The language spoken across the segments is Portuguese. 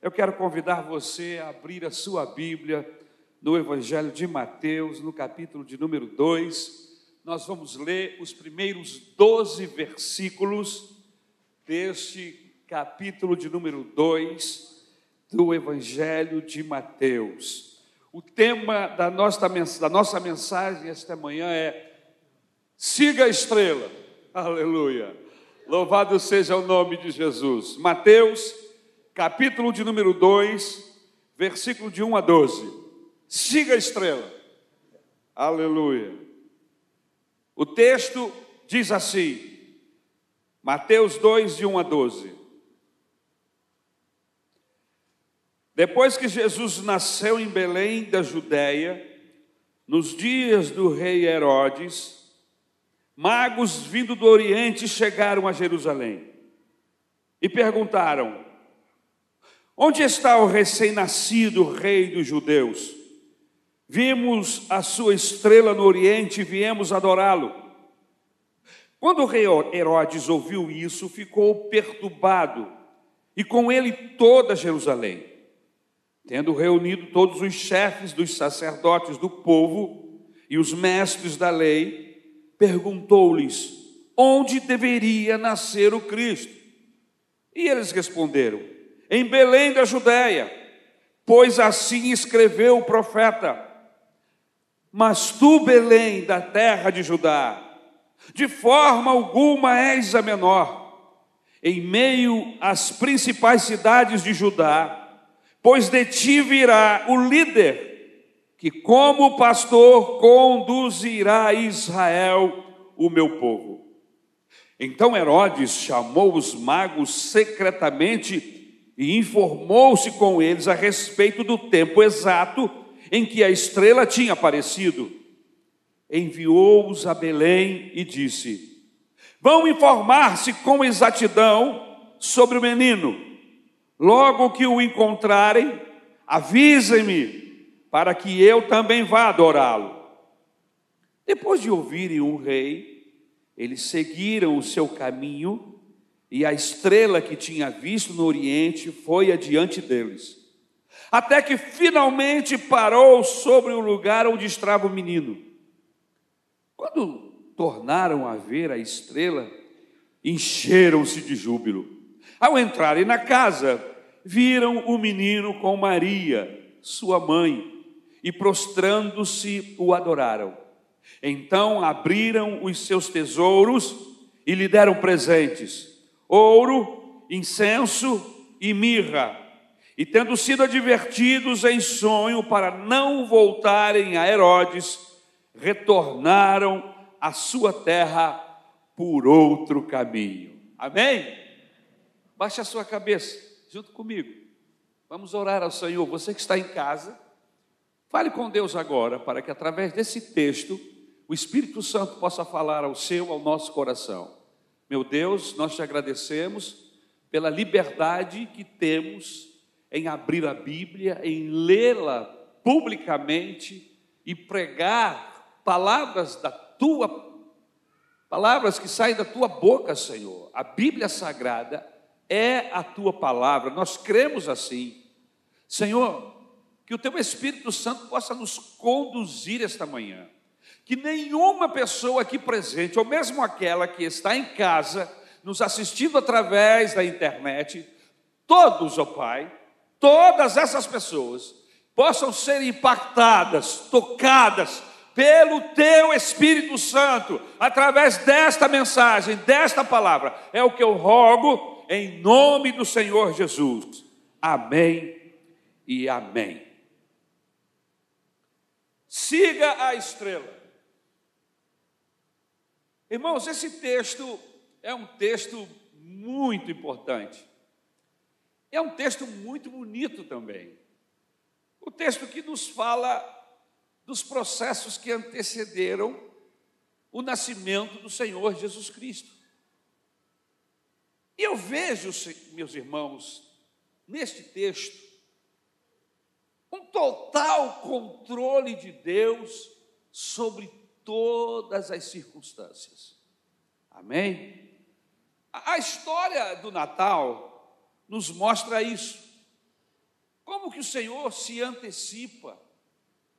Eu quero convidar você a abrir a sua Bíblia no Evangelho de Mateus, no capítulo de número 2. Nós vamos ler os primeiros 12 versículos deste capítulo de número 2 do Evangelho de Mateus. O tema da nossa, da nossa mensagem esta manhã é Siga a estrela. Aleluia. Louvado seja o nome de Jesus. Mateus capítulo de número 2, versículo de 1 a 12. Siga a estrela. Aleluia. O texto diz assim, Mateus 2, de 1 a 12. Depois que Jesus nasceu em Belém da Judéia, nos dias do rei Herodes, magos vindo do Oriente chegaram a Jerusalém e perguntaram: Onde está o recém-nascido rei dos judeus? Vimos a sua estrela no Oriente e viemos adorá-lo. Quando o rei Herodes ouviu isso, ficou perturbado, e com ele toda Jerusalém. Tendo reunido todos os chefes dos sacerdotes do povo e os mestres da lei, perguntou-lhes onde deveria nascer o Cristo. E eles responderam: em Belém da Judéia, pois assim escreveu o profeta. Mas tu, Belém, da terra de Judá, de forma alguma és a menor, em meio às principais cidades de Judá, pois de ti virá o líder, que como pastor conduzirá Israel, o meu povo. Então Herodes chamou os magos secretamente e informou-se com eles a respeito do tempo exato em que a estrela tinha aparecido. Enviou-os a Belém e disse: Vão informar-se com exatidão sobre o menino. Logo que o encontrarem, avisem-me, para que eu também vá adorá-lo. Depois de ouvirem o rei, eles seguiram o seu caminho e a estrela que tinha visto no Oriente foi adiante deles, até que finalmente parou sobre o lugar onde estava o menino. Quando tornaram a ver a estrela, encheram-se de júbilo. Ao entrarem na casa, viram o menino com Maria, sua mãe, e prostrando-se o adoraram. Então abriram os seus tesouros e lhe deram presentes ouro, incenso e mirra. E tendo sido advertidos em sonho para não voltarem a Herodes, retornaram à sua terra por outro caminho. Amém? Baixe a sua cabeça, junto comigo. Vamos orar ao Senhor. Você que está em casa, fale com Deus agora, para que através desse texto, o Espírito Santo possa falar ao seu, ao nosso coração. Meu Deus, nós te agradecemos pela liberdade que temos em abrir a Bíblia, em lê-la publicamente e pregar palavras da tua palavras que saem da tua boca, Senhor. A Bíblia Sagrada é a tua palavra. Nós cremos assim. Senhor, que o teu Espírito Santo possa nos conduzir esta manhã que nenhuma pessoa aqui presente, ou mesmo aquela que está em casa, nos assistindo através da internet, todos, ó oh Pai, todas essas pessoas possam ser impactadas, tocadas pelo Teu Espírito Santo, através desta mensagem, desta palavra. É o que eu rogo em nome do Senhor Jesus. Amém e amém. Siga a estrela. Irmãos, esse texto é um texto muito importante. É um texto muito bonito também. O texto que nos fala dos processos que antecederam o nascimento do Senhor Jesus Cristo. E eu vejo, meus irmãos, neste texto, um total controle de Deus sobre todas as circunstâncias. Amém? A história do Natal nos mostra isso. Como que o Senhor se antecipa,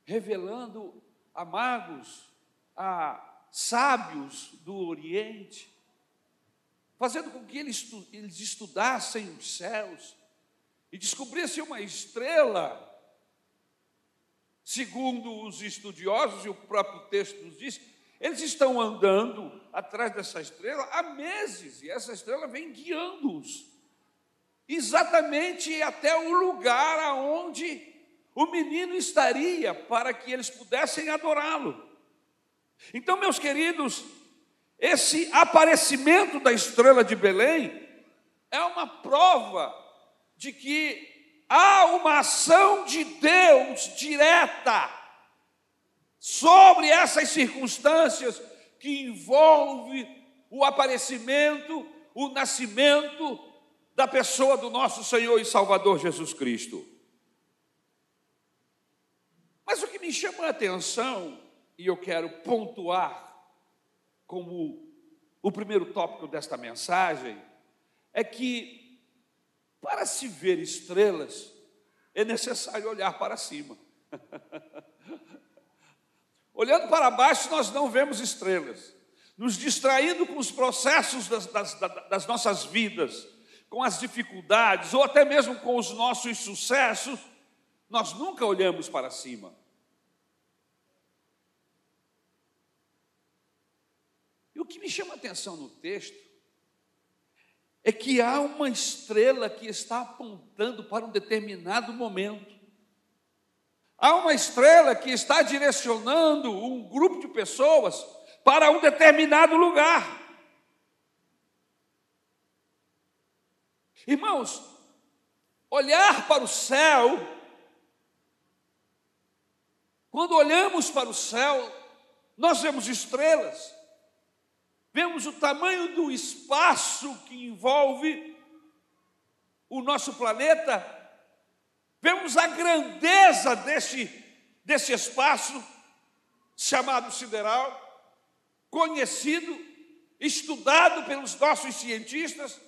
revelando a magos, a sábios do Oriente, fazendo com que eles, estudassem os céus e descobrissem uma estrela, segundo os estudiosos, e o próprio texto nos diz, eles estão andando atrás dessa estrela há meses, e essa estrela vem guiando-os exatamente até o lugar aonde o menino estaria para que eles pudessem adorá-lo. Então, meus queridos, esse aparecimento da estrela de Belém é uma prova de que há uma ação de Deus direta sobre essas circunstâncias que envolve o aparecimento, o nascimento da pessoa do nosso Senhor e Salvador Jesus Cristo. Mas o que me chama a atenção, e eu quero pontuar como o primeiro tópico desta mensagem, é que para se ver estrelas é necessário olhar para cima. Olhando para baixo, nós não vemos estrelas, nos distraindo com os processos das, das, das nossas vidas com as dificuldades, ou até mesmo com os nossos sucessos, nós nunca olhamos para cima. E o que me chama a atenção no texto é que há uma estrela que está apontando para um determinado momento. Há uma estrela que está direcionando um grupo de pessoas para um determinado lugar. Irmãos, olhar para o céu, quando olhamos para o céu, nós vemos estrelas, vemos o tamanho do espaço que envolve o nosso planeta, vemos a grandeza desse, desse espaço chamado sideral, conhecido, estudado pelos nossos cientistas,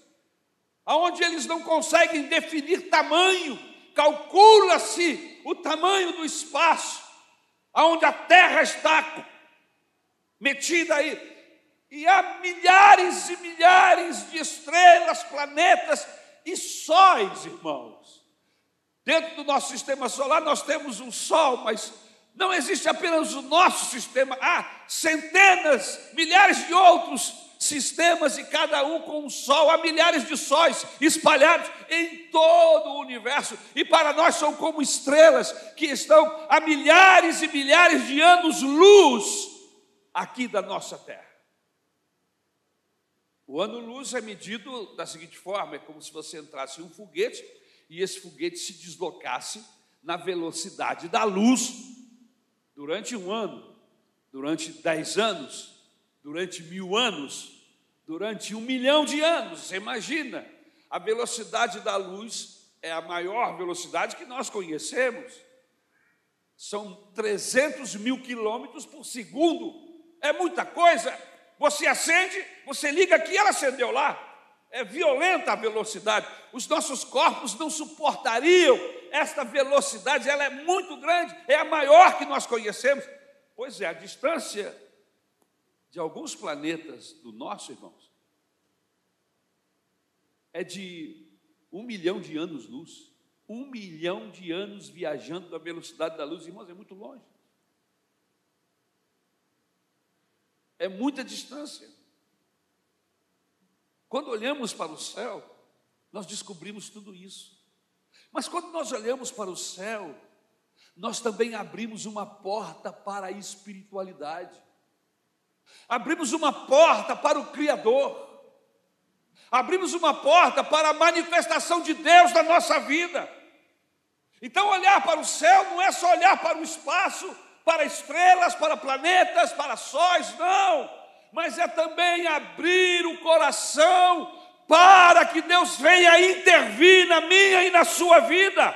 aonde eles não conseguem definir tamanho, calcula-se o tamanho do espaço, aonde a Terra está metida aí. E há milhares e milhares de estrelas, planetas e sóis, irmãos. Dentro do nosso sistema solar nós temos um Sol, mas não existe apenas o nosso sistema, há centenas, milhares de outros sistemas e cada um com um sol, há milhares de sóis espalhados em todo o universo, e para nós são como estrelas que estão a milhares e milhares de anos-luz aqui da nossa Terra. O ano-luz é medido da seguinte forma: é como se você entrasse em um foguete e esse foguete se deslocasse na velocidade da luz durante um ano, durante dez anos, durante mil anos, durante um milhão de anos. Você imagina, a velocidade da luz é a maior velocidade que nós conhecemos. São 300 mil quilômetros por segundo. É muita coisa. Você acende, você liga aqui, ela acendeu lá. É violenta a velocidade. Os nossos corpos não suportariam esta velocidade, ela é muito grande, é a maior que nós conhecemos. Pois é, a distância de alguns planetas do nosso, irmãos, é de um milhão de anos-luz. Um milhão de anos viajando na velocidade da luz, irmãos, é muito longe. É muita distância. Quando olhamos para o céu, nós descobrimos tudo isso. Mas quando nós olhamos para o céu, nós também abrimos uma porta para a espiritualidade abrimos uma porta para o Criador, abrimos uma porta para a manifestação de Deus na nossa vida. Então, olhar para o céu não é só olhar para o espaço, para estrelas, para planetas, para sóis, não, mas é também abrir o coração para que Deus venha intervir na minha e na sua vida.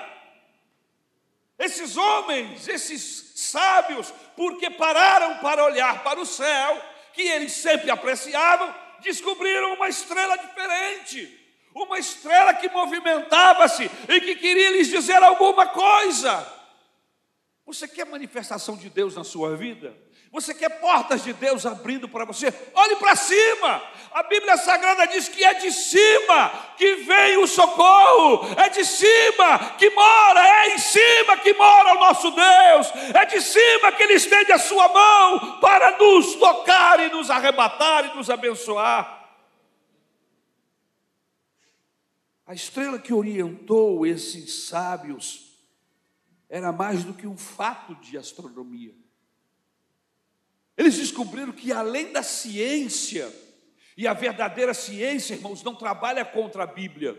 Esses homens, esses sábios, porque pararam para olhar para o céu, que eles sempre apreciavam, descobriram uma estrela diferente, uma estrela que movimentava-se e que queria lhes dizer alguma coisa. Você quer manifestação de Deus na sua vida? Você quer portas de Deus abrindo para você? Olhe para cima. A Bíblia Sagrada diz que é de cima que vem o socorro, é de cima que mora, é em cima que mora o nosso Deus, é de cima que Ele estende a sua mão para nos tocar e nos arrebatar e nos abençoar. A estrela que orientou esses sábios era mais do que um fato de astronomia. Eles descobriram que além da ciência, e a verdadeira ciência, irmãos, não trabalha contra a Bíblia.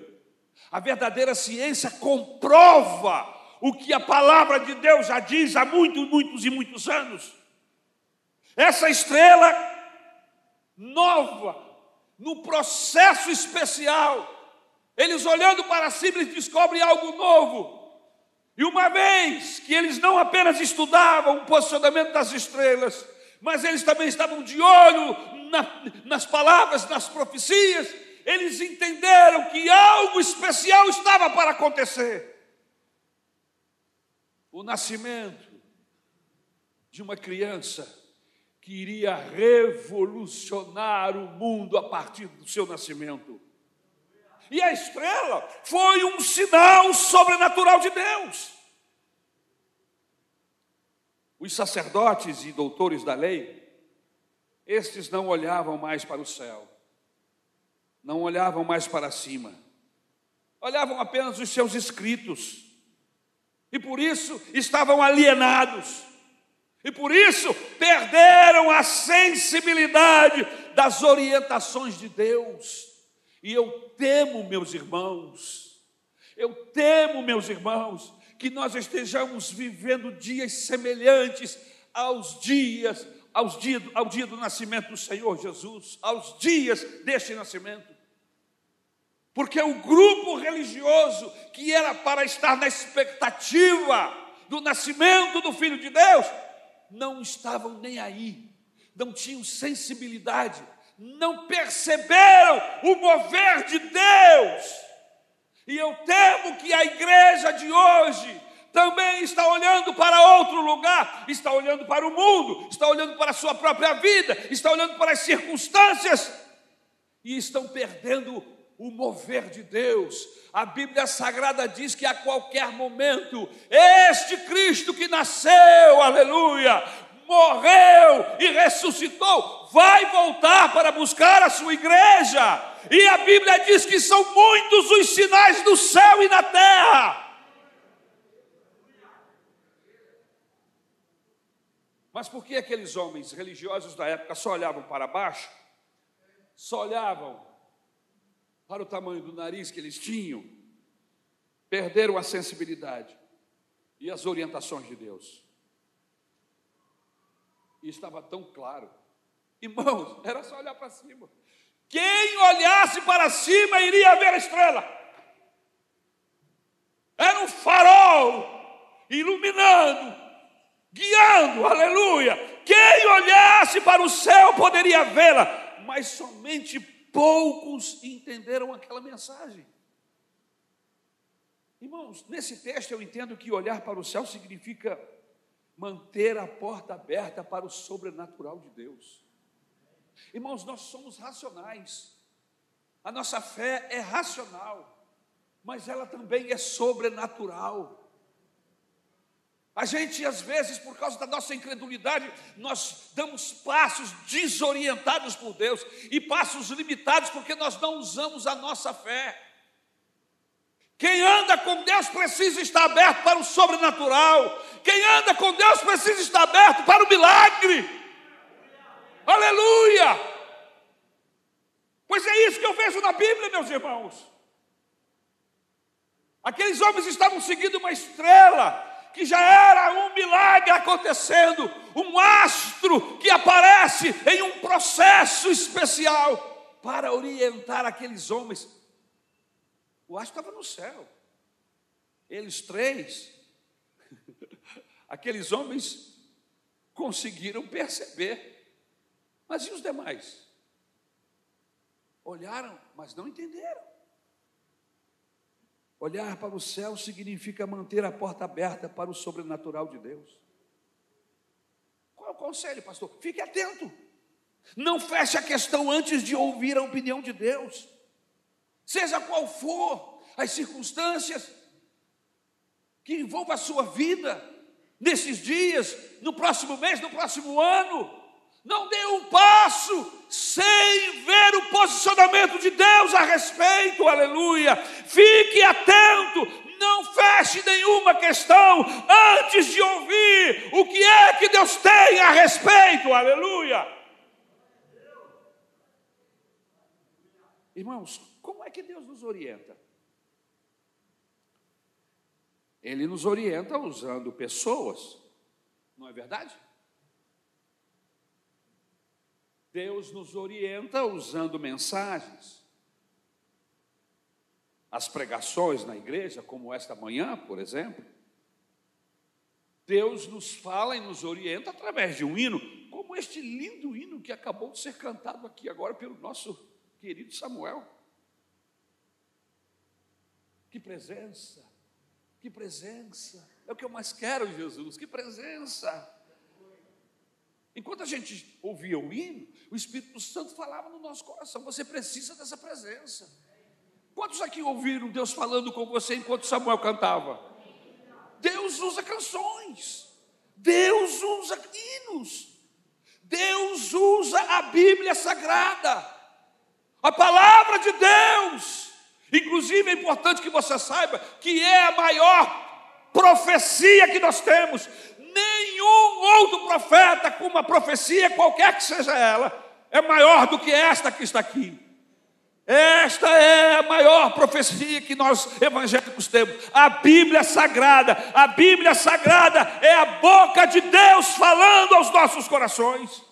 A verdadeira ciência comprova o que a palavra de Deus já diz há muitos, muitos e muitos anos. Essa estrela nova, no processo especial, eles olhando para cima, eles descobrem algo novo. E uma vez que eles não apenas estudavam o posicionamento das estrelas, mas eles também estavam de olho na, nas palavras, nas profecias, eles entenderam que algo especial estava para acontecer. O nascimento de uma criança que iria revolucionar o mundo a partir do seu nascimento. E a estrela foi um sinal sobrenatural de Deus. Os sacerdotes e doutores da lei, estes não olhavam mais para o céu, não olhavam mais para cima, olhavam apenas os seus escritos, e por isso estavam alienados, e por isso perderam a sensibilidade das orientações de Deus. E eu temo, meus irmãos, eu temo, meus irmãos, que nós estejamos vivendo dias semelhantes aos dias, aos dia, ao dia do nascimento do Senhor Jesus, aos dias deste nascimento. Porque o grupo religioso que era para estar na expectativa do nascimento do Filho de Deus, não estavam nem aí, não tinham sensibilidade não perceberam o mover de Deus. E eu temo que a igreja de hoje também está olhando para outro lugar, está olhando para o mundo, está olhando para a sua própria vida, está olhando para as circunstâncias e estão perdendo o mover de Deus. A Bíblia Sagrada diz que a qualquer momento, este Cristo que nasceu, aleluia, morreu e ressuscitou, vai voltar para buscar a sua igreja. E a Bíblia diz que são muitos os sinais do céu e da terra. Mas por que aqueles homens religiosos da época só olhavam para baixo? Só olhavam para o tamanho do nariz que eles tinham? Perderam a sensibilidade e as orientações de Deus e estava tão claro. Irmãos, era só olhar para cima. Quem olhasse para cima iria ver a estrela. Era um farol iluminando, guiando, aleluia. Quem olhasse para o céu poderia vê-la, mas somente poucos entenderam aquela mensagem. Irmãos, nesse texto eu entendo que olhar para o céu significa manter a porta aberta para o sobrenatural de Deus. Irmãos, nós somos racionais, a nossa fé é racional, mas ela também é sobrenatural. A gente, às vezes, por causa da nossa incredulidade, nós damos passos desorientados por Deus e passos limitados porque nós não usamos a nossa fé. Quem anda com Deus precisa estar aberto para o sobrenatural. Quem anda com Deus precisa estar aberto para o milagre. Aleluia! Pois é isso que eu vejo na Bíblia, meus irmãos. Aqueles homens estavam seguindo uma estrela que já era um milagre acontecendo, um astro que aparece em um processo especial para orientar aqueles homens o astro estava no céu. Eles três, aqueles homens, conseguiram perceber. Mas e os demais? Olharam, mas não entenderam. Olhar para o céu significa manter a porta aberta para o sobrenatural de Deus. Qual é o conselho, pastor? Fique atento. Não feche a questão antes de ouvir a opinião de Deus. Seja qual for as circunstâncias que envolvam a sua vida, nesses dias, no próximo mês, no próximo ano, não dê um passo sem ver o posicionamento de Deus a respeito, aleluia. Fique atento, não feche nenhuma questão antes de ouvir o que é que Deus tem a respeito, aleluia. Irmãos, como é que Deus nos orienta? Ele nos orienta usando pessoas, não é verdade? Deus nos orienta usando mensagens. As pregações na igreja, como esta manhã, por exemplo. Deus nos fala e nos orienta através de um hino, como este lindo hino que acabou de ser cantado aqui agora pelo nosso querido Samuel. Que presença, que presença, é o que eu mais quero, Jesus, que presença. Enquanto a gente ouvia o hino, o Espírito Santo falava no nosso coração: você precisa dessa presença. Quantos aqui ouviram Deus falando com você enquanto Samuel cantava? Deus usa canções, Deus usa hinos, Deus usa a Bíblia Sagrada, a palavra de Deus. Inclusive é importante que você saiba que é a maior profecia que nós temos nenhum outro profeta com uma profecia, qualquer que seja ela, é maior do que esta que está aqui. Esta é a maior profecia que nós evangélicos temos. A Bíblia Sagrada. A Bíblia Sagrada é a boca de Deus falando aos nossos corações.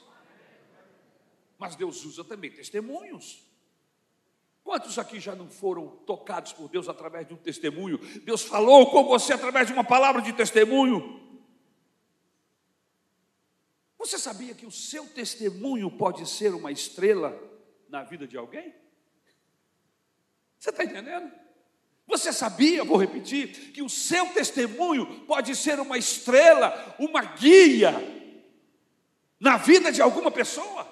Mas Deus usa também testemunhos. Quantos aqui já não foram tocados por Deus através de um testemunho? Deus falou com você através de uma palavra de testemunho. Você sabia que o seu testemunho pode ser uma estrela na vida de alguém? Você está entendendo? Você sabia, vou repetir, que o seu testemunho pode ser uma estrela, uma guia na vida de alguma pessoa?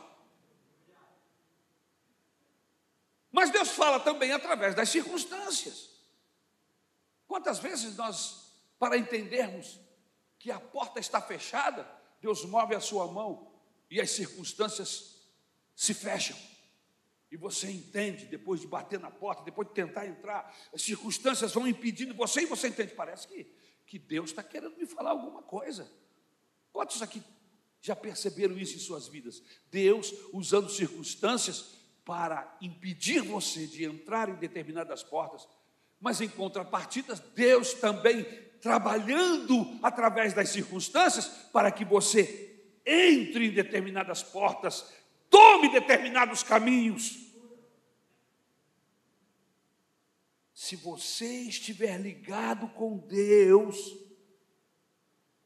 Mas Deus fala também através das circunstâncias. Quantas vezes nós, para entendermos que a porta está fechada, Deus move a sua mão e as circunstâncias se fecham. E você entende, depois de bater na porta, depois de tentar entrar, as circunstâncias vão impedindo você e você entende. Parece que, que Deus está querendo me falar alguma coisa. Quantos aqui já perceberam isso em suas vidas? Deus usando circunstâncias para impedir você de entrar em determinadas portas, mas em contrapartida, Deus também trabalhando através das circunstâncias para que você entre em determinadas portas, tome determinados caminhos. Se você estiver ligado com Deus,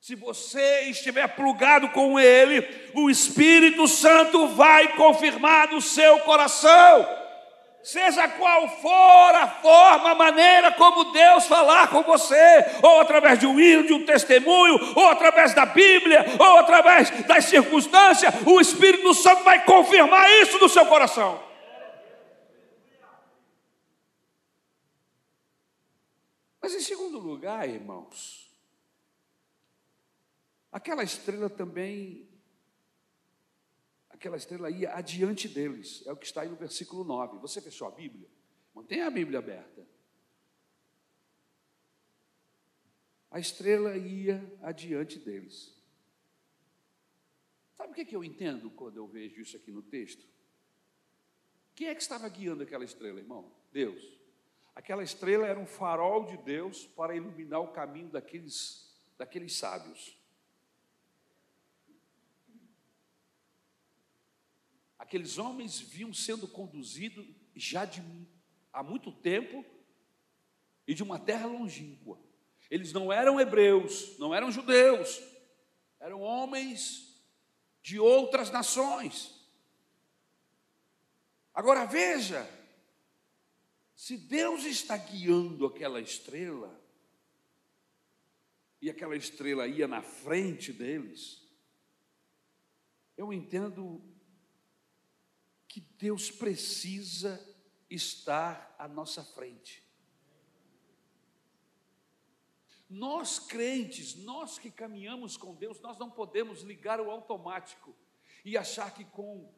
se você estiver plugado com Ele, o Espírito Santo vai confirmar no seu coração seja qual for a forma, a maneira como Deus falar com você, ou através de um hino, de um testemunho, ou através da Bíblia, ou através das circunstâncias, o Espírito Santo vai confirmar isso no seu coração. Mas em segundo lugar, irmãos, aquela estrela também aquela estrela ia adiante deles. É o que está aí no versículo 9. Você fechou a Bíblia? Mantenha a Bíblia aberta. A estrela ia adiante deles. Sabe o que, é que eu entendo quando eu vejo isso aqui no texto? Quem é que estava guiando aquela estrela, irmão? Deus. Aquela estrela era um farol de Deus para iluminar o caminho daqueles, daqueles sábios. Aqueles homens vinham sendo conduzidos já de, há muito tempo e de uma terra longínqua. Eles não eram hebreus, não eram judeus, eram homens de outras nações. Agora veja, Se Deus está guiando aquela estrela, e aquela estrela ia na frente deles, eu entendo que Deus precisa estar à nossa frente. Nós crentes, nós que caminhamos com Deus, nós não podemos ligar o automático e achar que com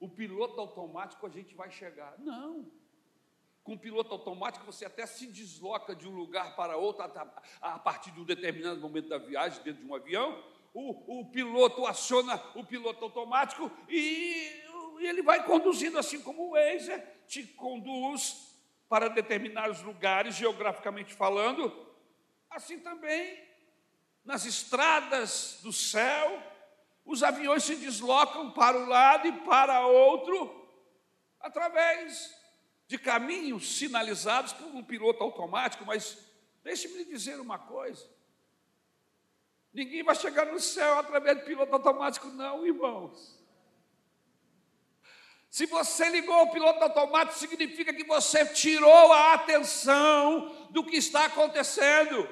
o piloto automático a gente vai chegar. Não. Com o piloto automático você até se desloca de um lugar para outro a partir de um determinado momento da viagem dentro de um avião. O, o piloto aciona o piloto automático e, e ele vai conduzindo assim como o Waze te conduz para determinados lugares, geograficamente falando, Assim também, nas estradas do céu, os aviões se deslocam para um lado e para outro, através de caminhos sinalizados por um piloto automático, mas deixe-me lhe dizer uma coisa: ninguém vai chegar no céu através de piloto automático, não, irmãos. Se você ligou o piloto automático, significa que você tirou a atenção do que está acontecendo.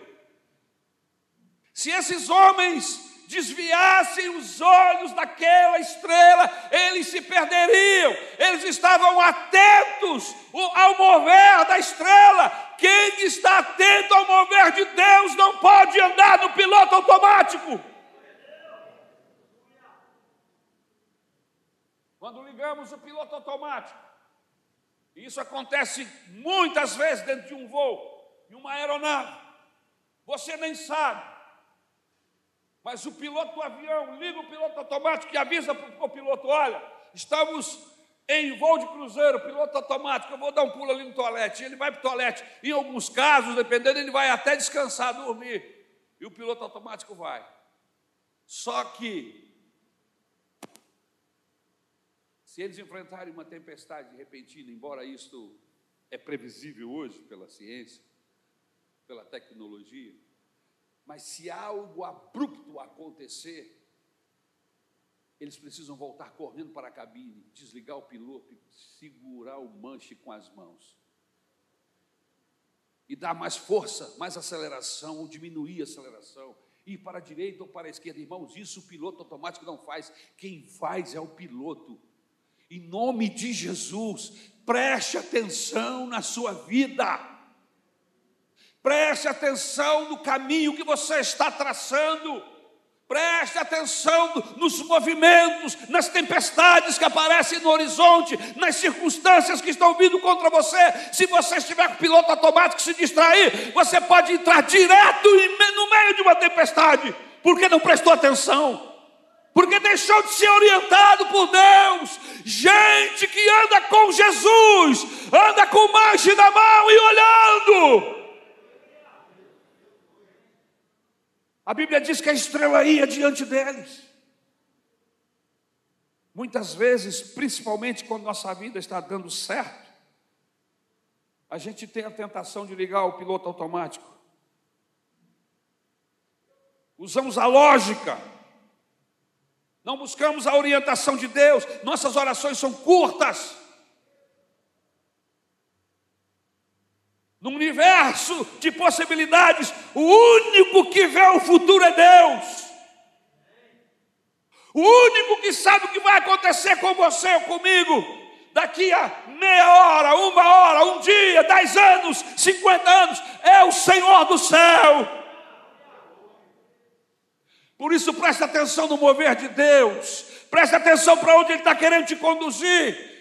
Se esses homens desviassem os olhos daquela estrela, eles se perderiam. Eles estavam atentos ao mover da estrela. Quem está atento ao mover de Deus não pode andar no piloto automático. Quando ligamos o piloto automático, isso acontece muitas vezes dentro de um voo, em uma aeronave, você nem sabe. Mas o piloto do avião liga o piloto automático e avisa para o piloto: olha, estamos em voo de cruzeiro, piloto automático, eu vou dar um pulo ali no toalete. Ele vai para o toalete. Em alguns casos, dependendo, ele vai até descansar, dormir. E o piloto automático vai. Só que, se eles enfrentarem uma tempestade repentina, embora isto é previsível hoje pela ciência, pela tecnologia, mas se algo abrupto acontecer, eles precisam voltar correndo para a cabine, desligar o piloto e segurar o manche com as mãos. E dar mais força, mais aceleração, ou diminuir a aceleração. Ir para a direita ou para a esquerda. Irmãos, isso o piloto automático não faz. Quem faz é o piloto. Em nome de Jesus, preste atenção na sua vida. Preste atenção no caminho que você está traçando. Preste atenção nos movimentos, nas tempestades que aparecem no horizonte, nas circunstâncias que estão vindo contra você. Se você estiver com o piloto automático se distrair, você pode entrar direto no meio de uma tempestade, porque não prestou atenção, porque deixou de ser orientado por Deus. Gente que anda com Jesus, anda com manche na mão e olhando. A Bíblia diz que a estrela ia diante deles. Muitas vezes, principalmente quando nossa vida está dando certo, a gente tem a tentação de ligar o piloto automático. Usamos a lógica, não buscamos a orientação de Deus, nossas orações são curtas. No universo de possibilidades, o único que vê o futuro é Deus. O único que sabe o que vai acontecer com você ou comigo daqui a meia hora, uma hora, um dia, dez anos, cinquenta anos, é o Senhor do céu. Por isso, preste atenção no mover de Deus, preste atenção para onde Ele está querendo te conduzir.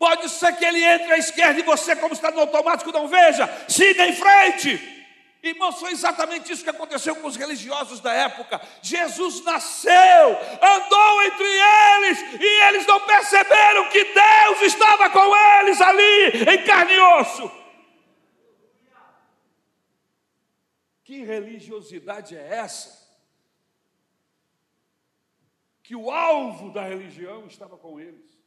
Pode ser que ele entre à esquerda e você, como está no automático, não veja. Siga em frente. Irmãos, foi exatamente isso que aconteceu com os religiosos da época. Jesus nasceu, andou entre eles, e eles não perceberam que Deus estava com eles ali, em carne e osso. Que religiosidade é essa? Que o alvo da religião estava com eles.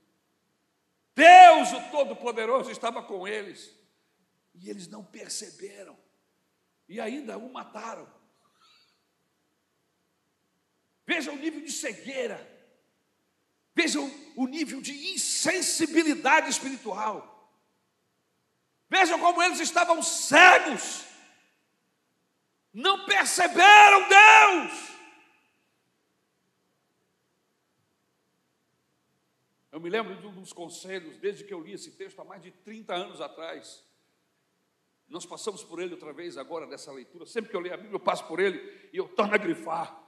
Deus, o Todo-Poderoso, estava com eles. E eles não perceberam. E ainda o mataram. Veja o nível de cegueira. Veja o nível de insensibilidade espiritual. Vejam como eles estavam cegos, não perceberam Deus. Eu me lembro de um dos conselhos, desde que eu li esse texto há mais de 30 anos atrás. Nós passamos por ele outra vez agora nessa leitura. Sempre que eu leio a Bíblia, eu passo por ele e eu torno a grifar.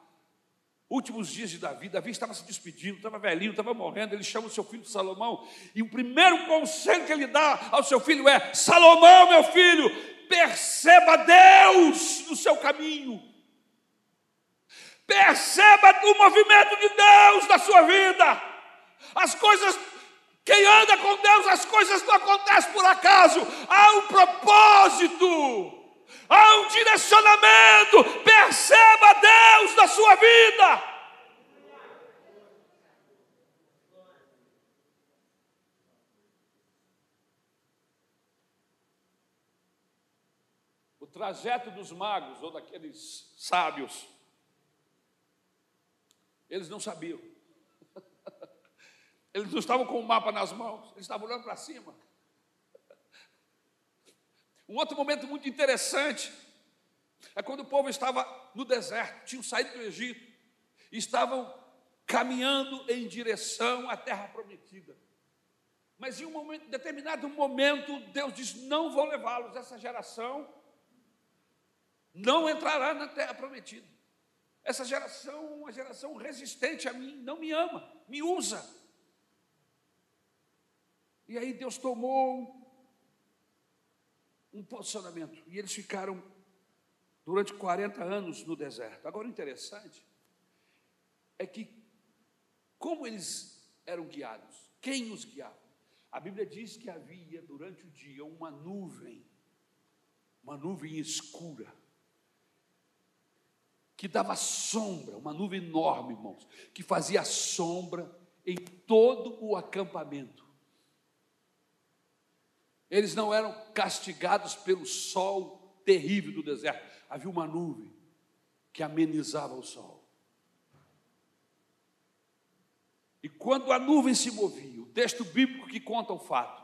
Últimos dias de Davi, Davi estava se despedindo, estava velhinho, estava morrendo. Ele chama o seu filho Salomão, e o primeiro conselho que ele dá ao seu filho é: Salomão, meu filho, perceba Deus no seu caminho, perceba o movimento de Deus na sua vida. As coisas, quem anda com Deus, as coisas não acontecem por acaso, há um propósito há um direcionamento, perceba Deus na sua vida. O trajeto dos magos ou daqueles sábios, eles não sabiam. Eles não estavam com o mapa nas mãos, eles estavam olhando para cima. Um outro momento muito interessante é quando o povo estava no deserto, tinham saído do Egito, e estavam caminhando em direção à terra prometida. Mas em um momento, determinado momento, Deus diz: Não vou levá-los, essa geração não entrará na terra prometida. Essa geração é uma geração resistente a mim, não me ama, me usa. E aí Deus tomou um posicionamento. E eles ficaram durante 40 anos no deserto. Agora, o interessante é que, como eles eram guiados, quem os guiava? A Bíblia diz que havia durante o dia uma nuvem, uma nuvem escura, que dava sombra, uma nuvem enorme, irmãos, que fazia sombra em todo o acampamento. Eles não eram castigados pelo sol terrível do deserto. Havia uma nuvem que amenizava o sol. E quando a nuvem se movia, o texto bíblico que conta o fato,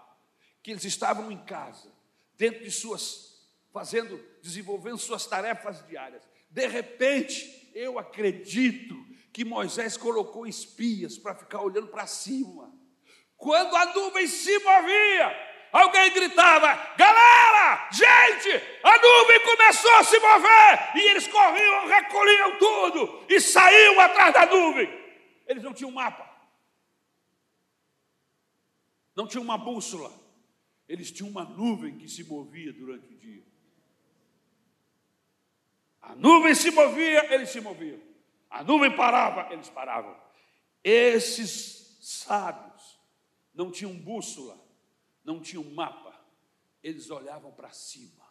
que eles estavam em casa, dentro de suas, fazendo, desenvolvendo suas tarefas diárias. De repente, eu acredito que Moisés colocou espias para ficar olhando para cima. Quando a nuvem se movia, alguém gritava: Galera, gente, a nuvem começou a se mover. E eles corriam, recolhiam tudo e saíam atrás da nuvem. Eles não tinham mapa, não tinham uma bússola, eles tinham uma nuvem que se movia durante o dia. A nuvem se movia, eles se moviam. A nuvem parava, eles paravam. Esses sábios não tinham bússola, não tinham mapa, eles olhavam para cima.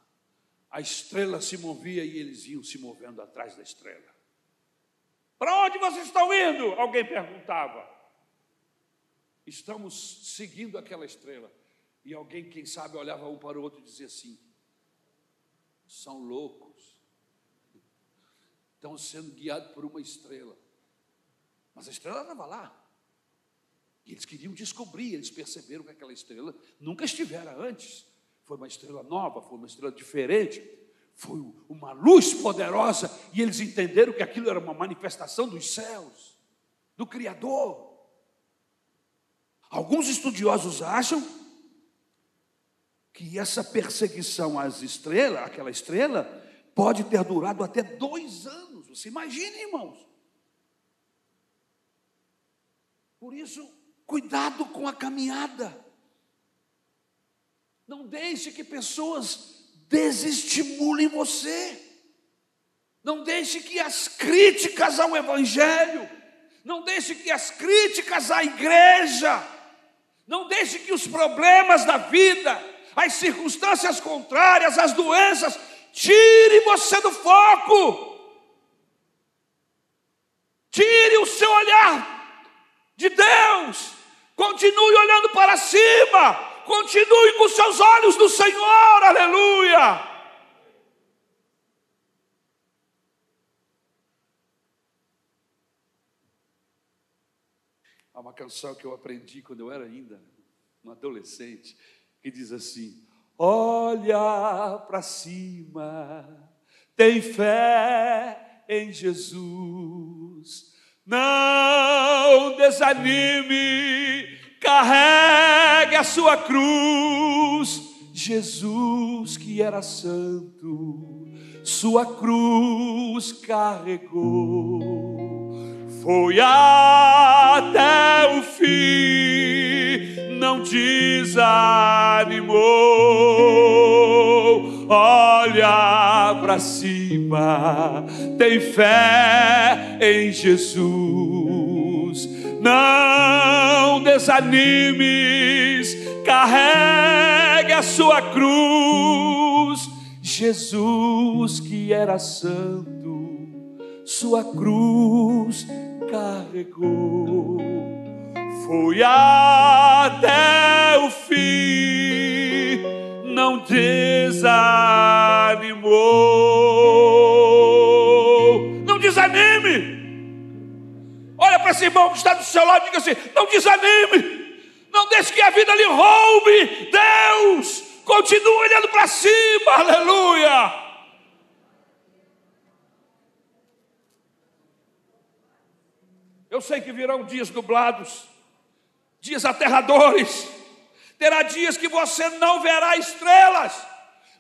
A estrela se movia e eles iam se movendo atrás da estrela. Para onde vocês estão indo? Alguém perguntava. Estamos seguindo aquela estrela. E alguém, quem sabe, olhava um para o outro e dizia assim: são loucos. Estão sendo guiados por uma estrela. Mas a estrela estava lá. E eles queriam descobrir, eles perceberam que aquela estrela nunca estivera antes. Foi uma estrela nova, foi uma estrela diferente, foi uma luz poderosa, e eles entenderam que aquilo era uma manifestação dos céus, do Criador. Alguns estudiosos acham que essa perseguição às estrelas, aquela estrela, pode ter durado até dois anos. Você imagina, irmãos. Por isso, Cuidado com a caminhada. Não deixe que pessoas desestimulem você. Não deixe que as críticas ao Evangelho, não deixe que as críticas à igreja, não deixe que os problemas da vida, as circunstâncias contrárias, as doenças, tire você do foco. Tire o seu olhar de Deus. Continue olhando para cima. Continue com seus olhos no Senhor. Aleluia. Há uma canção que eu aprendi quando eu era ainda um adolescente, que diz assim: olha para cima, tem fé em Jesus. Não desanime, carregue a sua cruz. Jesus, que era santo, sua cruz carregou, foi até o fim, não desanimou. Olha para cima, tem fé em Jesus. Não desanimes, carregue a sua cruz. Jesus que era santo, sua cruz carregou, foi até o fim, não desanimou. Para esse irmão que está do seu lado e diga assim: não desanime. Não deixe que a vida lhe roube. Deus, continue olhando para cima. Aleluia. Eu sei que virão dias nublados, dias aterradores. Terá dias que você não verá estrelas.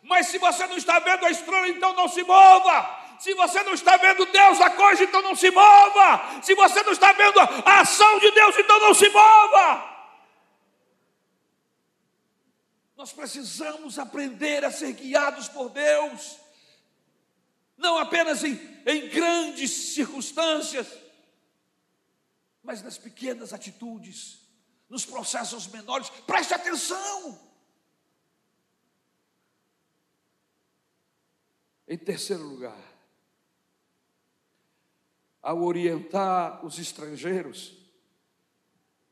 Mas se você não está vendo a estrela, então não se mova. Se você não está vendo Deus a coisa, então não se mova. Se você não está vendo a ação de Deus, então não se mova. Nós precisamos aprender a ser guiados por Deus, não apenas em, em grandes circunstâncias, mas nas pequenas atitudes, nos processos menores. Preste atenção. Em terceiro lugar, ao orientar os estrangeiros,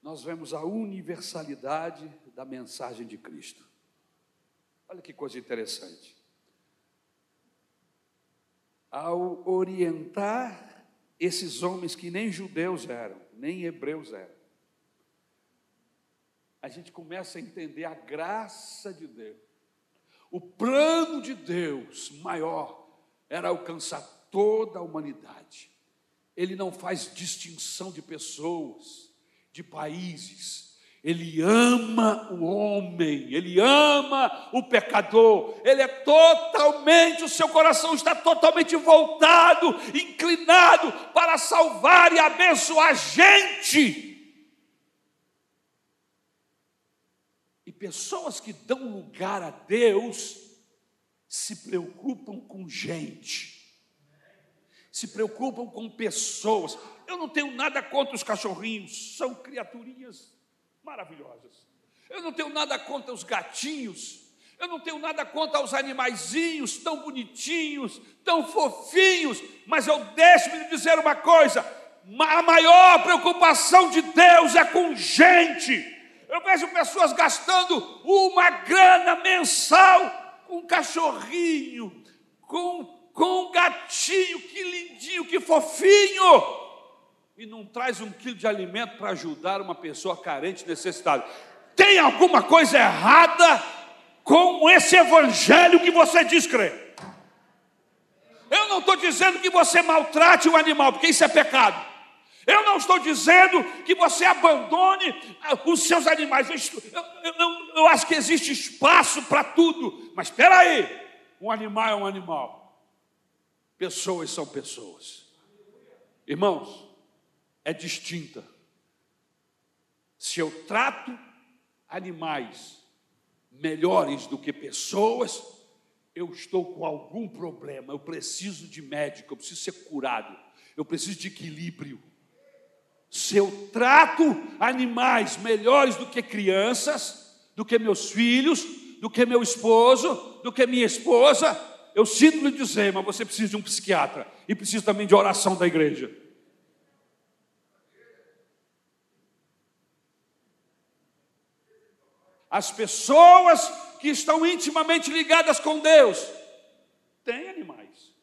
nós vemos a universalidade da mensagem de Cristo. Olha que coisa interessante. Ao orientar esses homens que nem judeus eram, nem hebreus eram, a gente começa a entender a graça de Deus. O plano de Deus maior era alcançar toda a humanidade. Ele não faz distinção de pessoas, de países, ele ama o homem, ele ama o pecador, ele é totalmente, o seu coração está totalmente voltado, inclinado para salvar e abençoar gente. E pessoas que dão lugar a Deus se preocupam com gente, se preocupam com pessoas. Eu não tenho nada contra os cachorrinhos, são criaturinhas maravilhosas. Eu não tenho nada contra os gatinhos, eu não tenho nada contra os animaizinhos tão bonitinhos, tão fofinhos, mas eu deixo-me dizer uma coisa: a maior preocupação de Deus é com gente. Eu vejo pessoas gastando uma grana mensal com um cachorrinho, com, com um gatinho, que lindinho, que fofinho e não traz um quilo de alimento para ajudar uma pessoa carente, necessitada. Tem alguma coisa errada com esse evangelho que você diz crer? Eu não estou dizendo que você maltrate o animal, porque isso é pecado. Eu não estou dizendo que você abandone ah, os seus animais. Eu, eu, eu, eu acho que existe espaço para tudo. Mas espera aí, um animal é um animal. Pessoas são pessoas. Irmãos, é distinta. Se eu trato animais melhores do que pessoas, eu estou com algum problema, eu preciso de médico, eu preciso ser curado, eu preciso de equilíbrio. Se eu trato animais melhores do que crianças, do que meus filhos, do que meu esposo, do que minha esposa, eu sinto lhe dizer, mas você precisa de um psiquiatra e precisa também de oração da igreja. As pessoas que estão intimamente ligadas com Deus têm animais.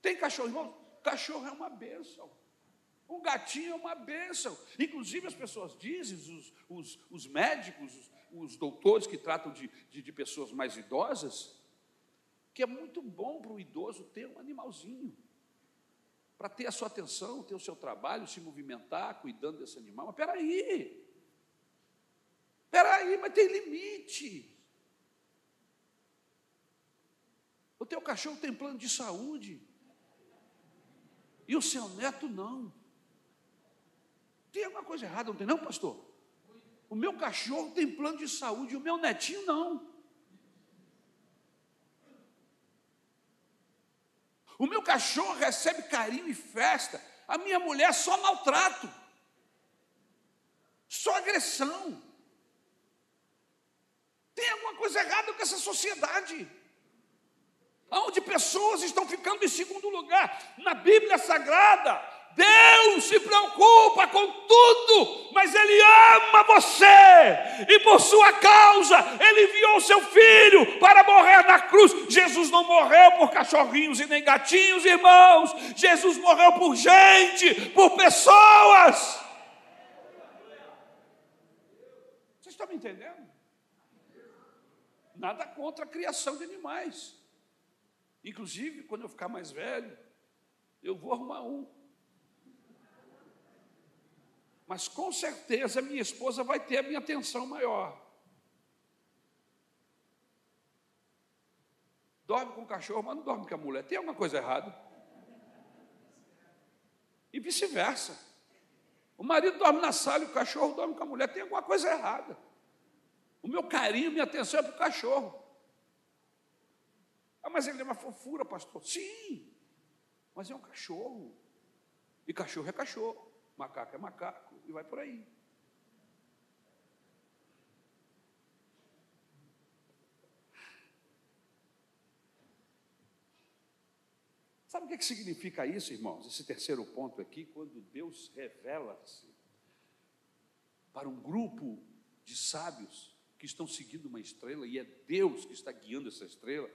Tem cachorro, irmão. Cachorro é uma bênção. Um gatinho é uma bênção. Inclusive, as pessoas dizem, os, os, os médicos, os, os, doutores que tratam de, de, de pessoas mais idosas, que é muito bom para o idoso ter um animalzinho, para ter a sua atenção, ter o seu trabalho, se movimentar, cuidando desse animal. Mas peraí, peraí, mas tem limite. O teu cachorro tem plano de saúde. E o seu neto não. Tem alguma coisa errada, não tem não, pastor? O meu cachorro tem plano de saúde, o meu netinho não. O meu cachorro recebe carinho e festa. A minha mulher só maltrato. Só agressão. Tem alguma coisa errada com essa sociedade onde pessoas estão ficando em segundo lugar. Na Bíblia Sagrada, Deus se preocupa com tudo, mas Ele ama você, e por sua causa, Ele enviou seu filho para morrer na cruz. Jesus não morreu por cachorrinhos e nem gatinhos, irmãos, Jesus morreu por gente, por pessoas. Vocês estão me entendendo? Nada contra a criação de animais. Inclusive, quando eu ficar mais velho, eu vou arrumar um. Mas com certeza minha esposa vai ter a minha atenção maior. Dorme com o cachorro, mas não dorme com a mulher. Tem alguma coisa errada? E vice-versa. O marido dorme na sala e o cachorro dorme com a mulher. Tem alguma coisa errada. O meu carinho, minha atenção é para o cachorro. Ah, mas ele é uma fofura, pastor. Sim, mas é um cachorro. E cachorro é cachorro, macaco é macaco, e vai por aí. Sabe o que, que significa isso, irmãos? Esse terceiro ponto aqui, quando Deus revela-se para um grupo de sábios que estão seguindo uma estrela, e é Deus que está guiando essa estrela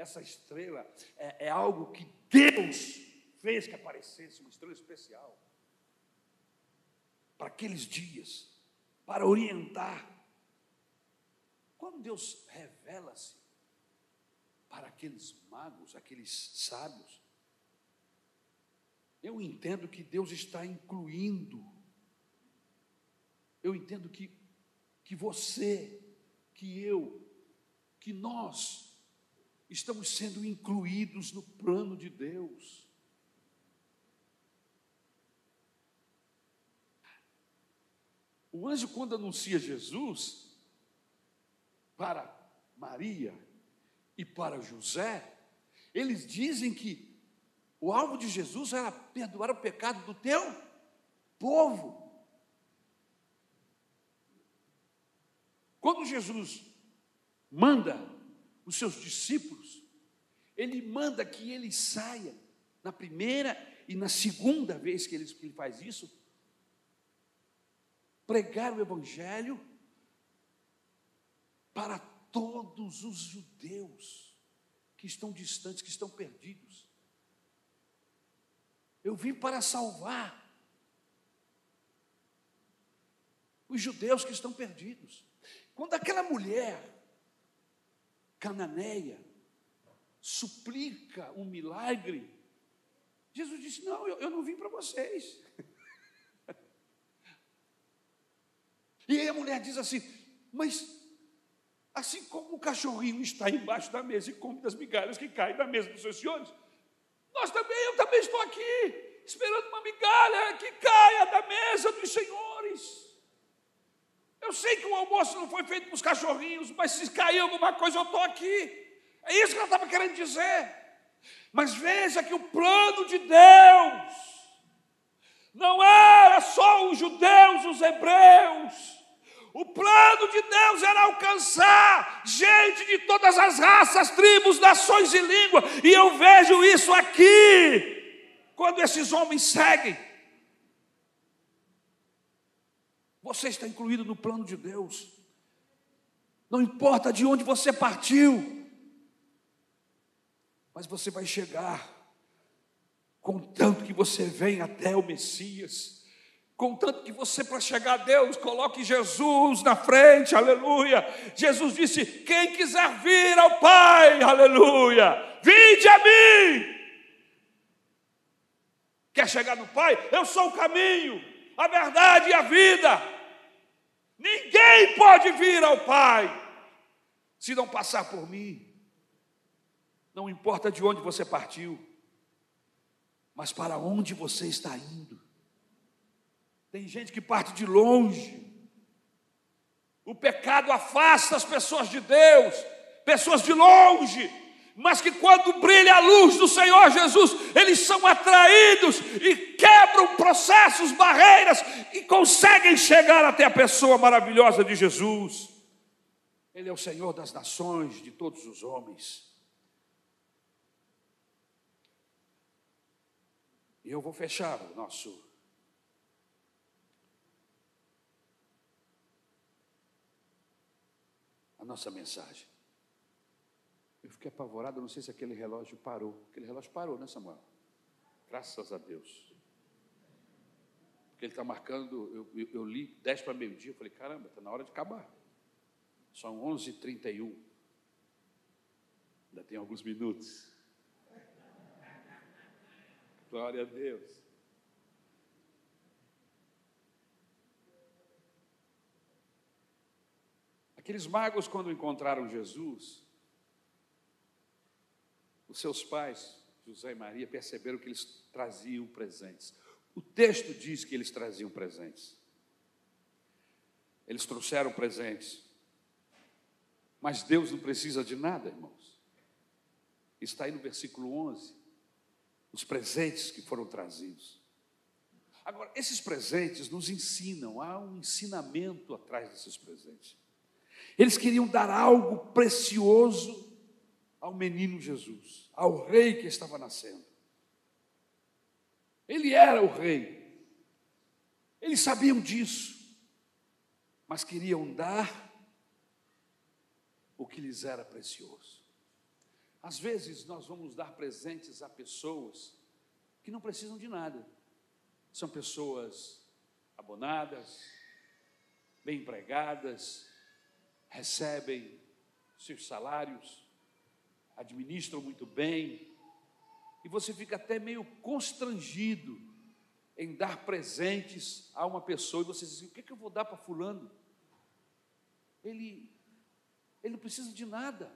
essa estrela é, é algo que Deus fez que aparecesse, uma estrela especial. Para aqueles dias, para orientar. Quando Deus revela-se para aqueles magos, aqueles sábios, eu entendo que Deus está incluindo. Eu entendo que, que você, que eu, que nós estamos sendo incluídos no plano de Deus. O anjo, quando anuncia Jesus para Maria e para José, eles dizem que o alvo de Jesus era perdoar o pecado do teu povo. Quando Jesus manda os seus discípulos, ele manda que ele saia na primeira e na segunda vez que ele, faz isso, pregar o Evangelho para todos os judeus que estão distantes, que estão perdidos. Eu vim para salvar os judeus que estão perdidos. Quando aquela mulher cananeia, suplica um milagre. Jesus disse: Não, eu, eu não vim para vocês. e aí a mulher diz assim: Mas assim como o cachorrinho está embaixo da mesa e come das migalhas que caem da mesa dos seus senhores, nós também, eu também estou aqui, esperando uma migalha que caia da mesa dos senhores. Eu sei que o almoço não foi feito para os cachorrinhos, mas se cair alguma coisa, eu estou aqui. É isso que ela estava querendo dizer. Mas veja que o plano de Deus não era só os judeus, os hebreus. O plano de Deus era alcançar gente de todas as raças, tribos, nações e língua. E eu vejo isso aqui, quando esses homens seguem Você está incluído no plano de Deus. Não importa de onde você partiu, mas você vai chegar contanto que você venha até o Messias, contanto que você, para chegar a Deus, coloque Jesus na frente, aleluia. Jesus disse: Quem quiser vir ao Pai, aleluia, vinde a mim. Quer chegar no Pai? Eu sou o caminho, a verdade e a vida. Ninguém pode vir ao Pai se não passar por mim. Não importa de onde você partiu, mas para onde você está indo. Tem gente que parte de longe. O pecado afasta as pessoas de Deus, pessoas de longe, mas que quando brilha a luz do Senhor Jesus, eles são atraídos e quebram processos, barreiras e conseguem chegar até a pessoa maravilhosa de Jesus. Ele é o Senhor das nações, de todos os homens. E eu vou fechar o nosso a nossa mensagem. Eu fiquei apavorado, não sei se aquele relógio parou. Aquele relógio parou, né, Samuel? Graças a Deus. Porque ele está marcando, eu, eu, eu, li 10 para meio-dia, eu falei, caramba, está na hora de acabar. São 11h31. Ainda tem alguns minutos. Glória a Deus. Aqueles magos, quando encontraram Jesus, os seus pais, José e Maria, perceberam que eles traziam presentes. O texto diz que eles traziam presentes. Eles trouxeram presentes. Mas Deus não precisa de nada, irmãos. Está aí no versículo 11 os presentes que foram trazidos. Agora, esses presentes nos ensinam, há um ensinamento atrás desses presentes. Eles queriam dar algo precioso ao menino Jesus, ao rei que estava nascendo. Ele era o rei, eles sabiam disso, mas queriam dar o que lhes era precioso. Às vezes nós vamos dar presentes a pessoas que não precisam de nada. São pessoas abonadas, bem empregadas, recebem seus salários, administram muito bem, e você fica até meio constrangido em dar presentes a uma pessoa, e você diz: assim, o que, é que eu vou dar para Fulano? Ele, ele não precisa de nada.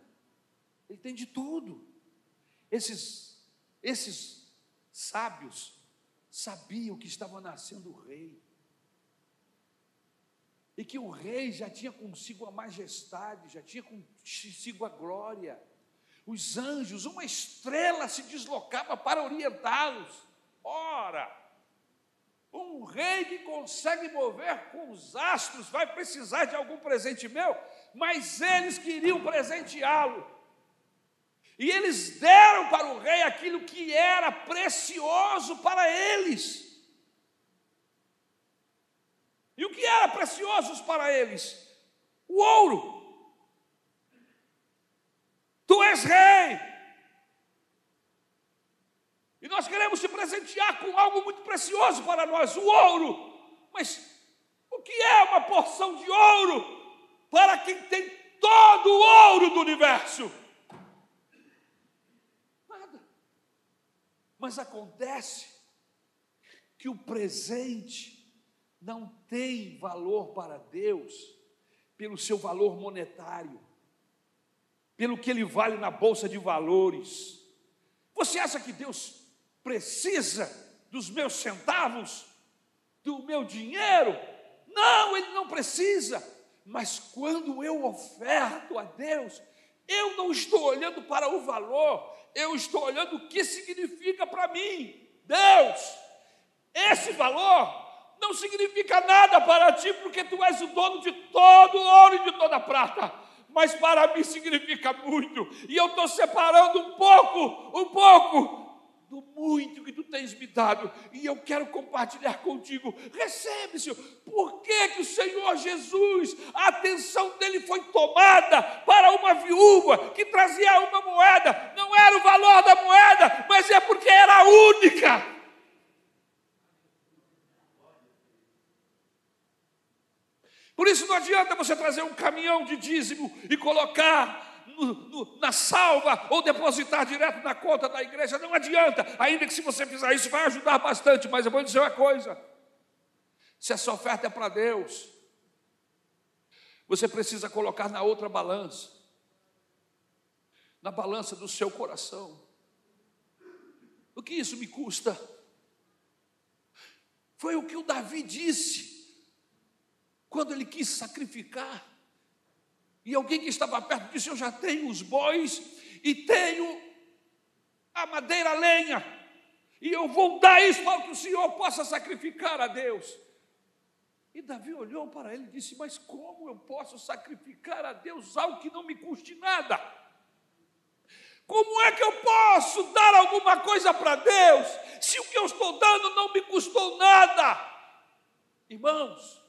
Ele tem de tudo. Esses, esses sábios sabiam que estava nascendo o rei. E que o rei já tinha consigo a majestade, já tinha consigo a glória. Os anjos, uma estrela se deslocava para orientá-los. Ora, um rei que consegue mover com os astros vai precisar de algum presente meu, mas eles queriam presenteá-lo. E eles deram para o rei aquilo que era precioso para eles. E o que era precioso para eles? O ouro. Tu és rei. E nós queremos te presentear com algo muito precioso para nós, o ouro. Mas o que é uma porção de ouro para quem tem todo o ouro do universo? Mas acontece que o presente não tem valor para Deus pelo seu valor monetário, pelo que ele vale na bolsa de valores. Você acha que Deus precisa dos meus centavos, do meu dinheiro? Não, ele não precisa. Mas quando eu oferto a Deus, eu não estou olhando para o valor, eu estou olhando o que significa para mim. Deus, esse valor não significa nada para ti, porque tu és o dono de todo ouro e de toda a prata. Mas para mim significa muito, e eu estou separando um pouco, um pouco do muito que tu tens me dado, e eu quero compartilhar contigo. Recebe, Senhor. Por que, que o Senhor Jesus, a atenção dele foi tomada para uma viúva que trazia uma moeda? Não era o valor da moeda, mas é porque era única. Por isso não adianta você trazer um caminhão de dízimo e colocar no, no, na salva ou depositar direto na conta da igreja. Não adianta, ainda que se você fizer isso vai ajudar bastante, mas eu vou dizer uma coisa: se essa oferta é para Deus, você precisa colocar na outra balança, na balança do seu coração. O que isso me custa? Foi o que o Davi disse quando ele quis sacrificar. E alguém que estava perto disse: Eu já tenho os bois e tenho a madeira a lenha, e eu vou dar isso para que o Senhor possa sacrificar a Deus. E Davi olhou para ele e disse: Mas como eu posso sacrificar a Deus algo que não me custe nada? Como é que eu posso dar alguma coisa para Deus se o que eu estou dando não me custou nada? Irmãos,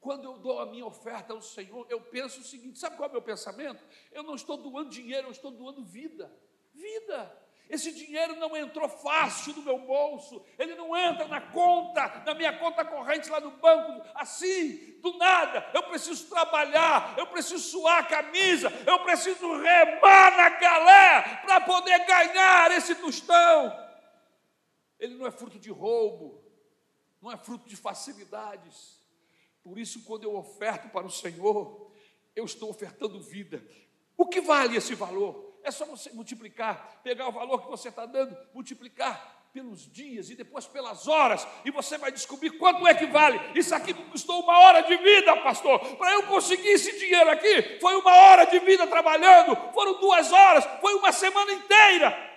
quando eu dou a minha oferta ao Senhor, eu penso o seguinte: sabe qual é o meu pensamento? Eu não estou doando dinheiro, eu estou doando vida. Vida. Esse dinheiro não entrou fácil no meu bolso, ele não entra na conta, na minha conta corrente lá no banco, assim, do nada. Eu preciso trabalhar, eu preciso suar a camisa, eu preciso remar na galé para poder ganhar esse tostão. Ele não é fruto de roubo, não é fruto de facilidades. Por isso, quando eu oferto para o Senhor, eu estou ofertando vida. O que vale esse valor? É só você multiplicar, pegar o valor que você está dando, multiplicar pelos dias e depois pelas horas, e você vai descobrir quanto é que vale. Isso aqui custou uma hora de vida, pastor. Para eu conseguir esse dinheiro aqui, foi uma hora de vida trabalhando, foram duas horas, foi uma semana inteira.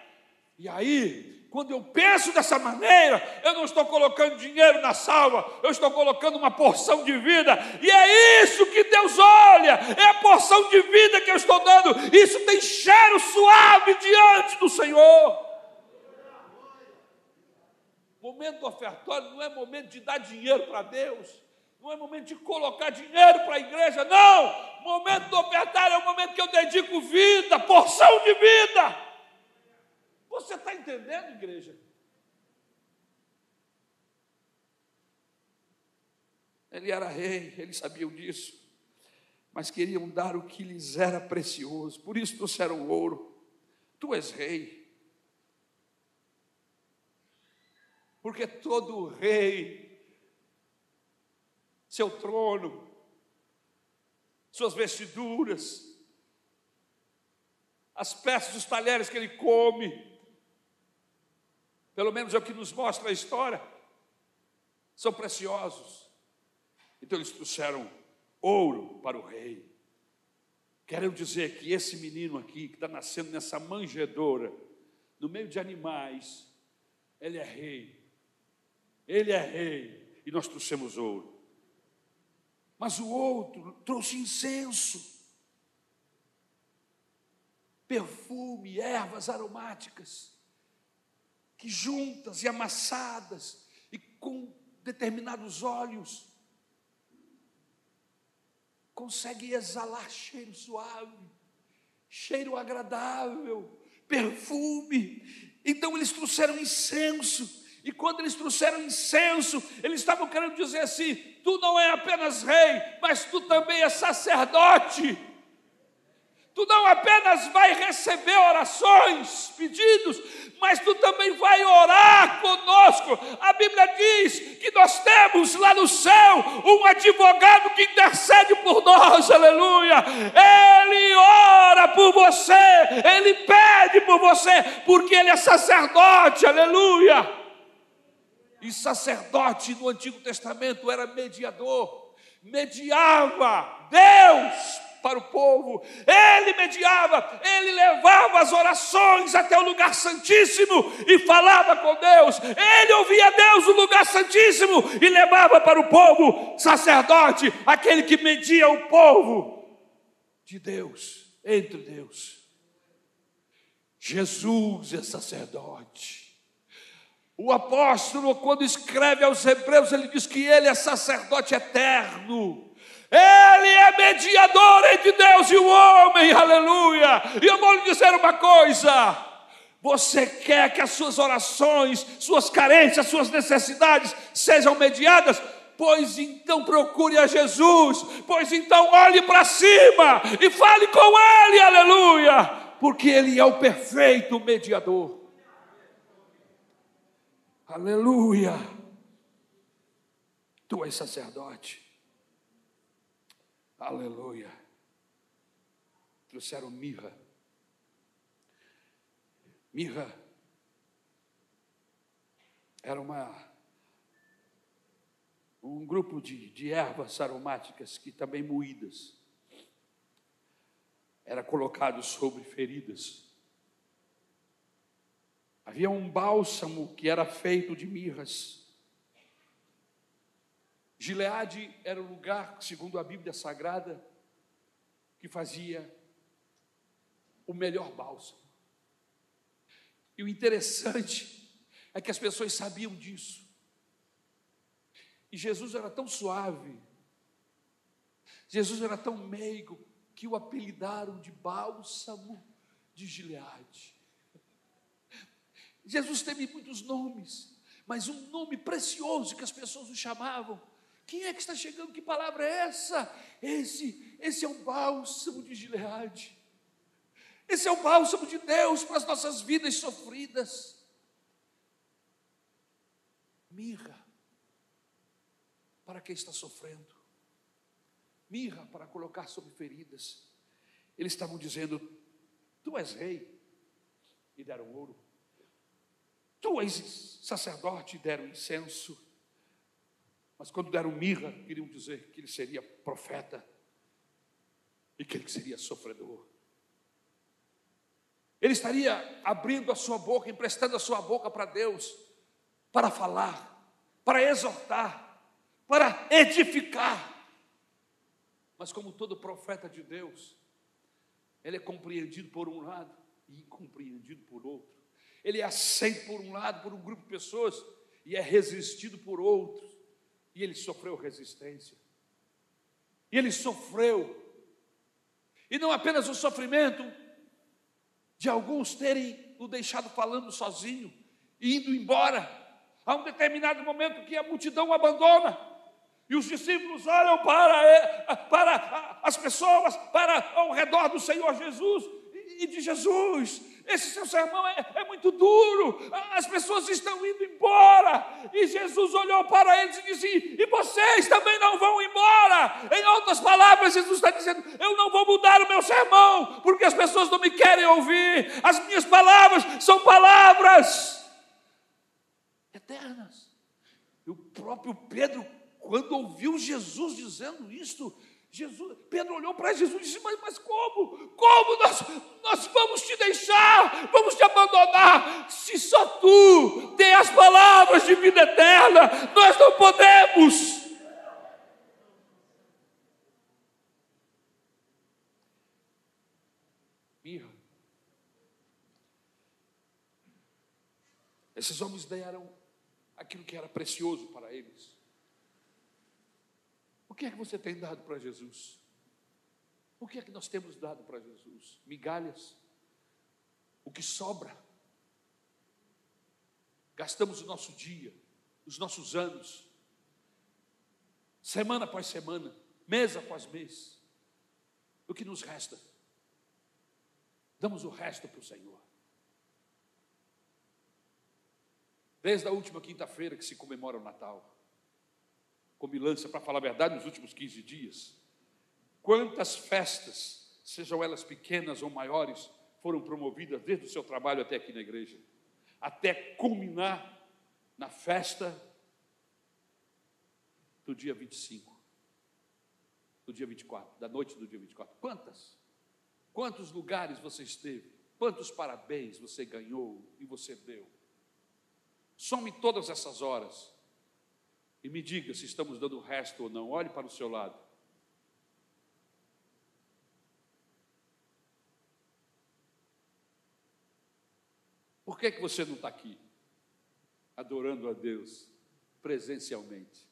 E aí, quando eu penso dessa maneira, eu não estou colocando dinheiro na salva, eu estou colocando uma porção de vida, e é isso que Deus olha, é a porção de vida que eu estou dando, isso tem cheiro suave diante do Senhor. Momento ofertório não é momento de dar dinheiro para Deus, não é momento de colocar dinheiro para a igreja, não. Momento do ofertário é o momento que eu dedico vida, porção de vida. Você está entendendo, igreja? Ele era rei, eles sabiam disso, mas queriam dar o que lhes era precioso, por isso trouxeram ouro. Tu és rei. Porque todo rei, seu trono, suas vestiduras, as peças dos talheres que ele come, pelo menos é o que nos mostra a história, são preciosos. Então eles trouxeram ouro para o rei. Quero dizer que esse menino aqui, que está nascendo nessa manjedoura, no meio de animais, ele é rei. Ele é rei. E nós trouxemos ouro. Mas o outro trouxe incenso, perfume, ervas aromáticas que juntas e amassadas e com determinados olhos consegue exalar cheiro suave, cheiro agradável, perfume. Então eles trouxeram incenso. E quando eles trouxeram incenso, eles estavam querendo dizer assim: tu não é apenas rei, mas tu também é sacerdote. Tu não apenas vai receber orações, pedidos, mas tu também vai orar conosco. A Bíblia diz que nós temos lá no céu um advogado que intercede por nós, aleluia. Ele ora por você, ele pede por você, porque ele é sacerdote, aleluia. E sacerdote no Antigo Testamento era mediador, mediava Deus para o povo, ele mediava, ele levava as orações até o lugar santíssimo e falava com Deus, ele ouvia Deus no lugar santíssimo e levava para o povo, sacerdote, aquele que media o povo de Deus, entre Deus. Jesus é sacerdote. O apóstolo, quando escreve aos Hebreus, ele diz que ele é sacerdote eterno ele é mediador entre Deus e o homem, aleluia. E eu vou lhe dizer uma coisa: Você quer que as suas orações, suas carências, suas necessidades sejam mediadas? Pois então procure a Jesus, pois então olhe para cima e fale com Ele, aleluia, porque Ele é o perfeito mediador. Aleluia. Tu és sacerdote. Aleluia. Trouxeram mirra. Mirra era uma um grupo de, de ervas aromáticas que também moídas era colocado sobre feridas. Havia um bálsamo que era feito de mirras. Gileade era o lugar, segundo a Bíblia Sagrada, que fazia o melhor bálsamo. E o interessante é que as pessoas sabiam disso. E Jesus era tão suave, Jesus era tão meigo, que o apelidaram de bálsamo de Gileade. Jesus teve muitos nomes, mas um nome precioso que as pessoas o chamavam. Quem é que está chegando? Que palavra é essa? Esse, esse é o bálsamo de Gileade. Esse é o bálsamo de Deus para as nossas vidas sofridas. Mirra para quem está sofrendo. Mirra para colocar sobre feridas. Eles estavam dizendo: Tu és rei, e deram ouro. Tu és sacerdote, e deram incenso. Mas quando deram mirra, queriam dizer que ele seria profeta e que ele seria sofredor. Ele estaria abrindo a sua boca, emprestando a sua boca para Deus, para falar, para exortar, para edificar. Mas como todo profeta de Deus, ele é compreendido por um lado e incompreendido por outro. Ele é aceito por um lado por um grupo de pessoas e é resistido por outros. E ele sofreu resistência. E ele sofreu. E não apenas o sofrimento de alguns terem o deixado falando sozinho e indo embora. Há um determinado momento que a multidão o abandona. E os discípulos olham para, para as pessoas, para ao redor do Senhor Jesus e de Jesus. Esse seu sermão é, é, muito duro, as pessoas estão indo embora. E Jesus olhou para eles e disse: E vocês também não vão embora. Em outras palavras, Jesus está dizendo: Eu não vou mudar o meu sermão, porque as pessoas não me querem ouvir. As minhas palavras são palavras eternas. E o próprio Pedro, quando ouviu Jesus dizendo isto, Jesus, Pedro olhou para Jesus e disse: mas, mas como? Como nós, nós vamos te deixar? Vamos te abandonar? Se só tu tem as palavras de vida eterna, nós não podemos. Mirra. Esses homens deram aquilo que era precioso para eles. O que é que você tem dado para Jesus? O que é que nós temos dado para Jesus? Migalhas? O que sobra? Gastamos o nosso dia, os nossos anos, semana após semana, mês após mês. O que nos resta? Damos o resto para o Senhor. Desde a última quinta-feira que se comemora o Natal comilança, para falar a verdade, nos últimos 15 dias. Quantas festas, sejam elas pequenas ou maiores, foram promovidas desde o seu trabalho até aqui na igreja, até culminar na festa do dia 25, do dia 24, da noite do dia 24. Quantas? Quantos lugares você esteve? Quantos parabéns você ganhou e você deu? Some todas essas horas e me diga se estamos dando resto ou não. Olhe para o seu lado. Por que, que você não está aqui? Adorando a Deus presencialmente.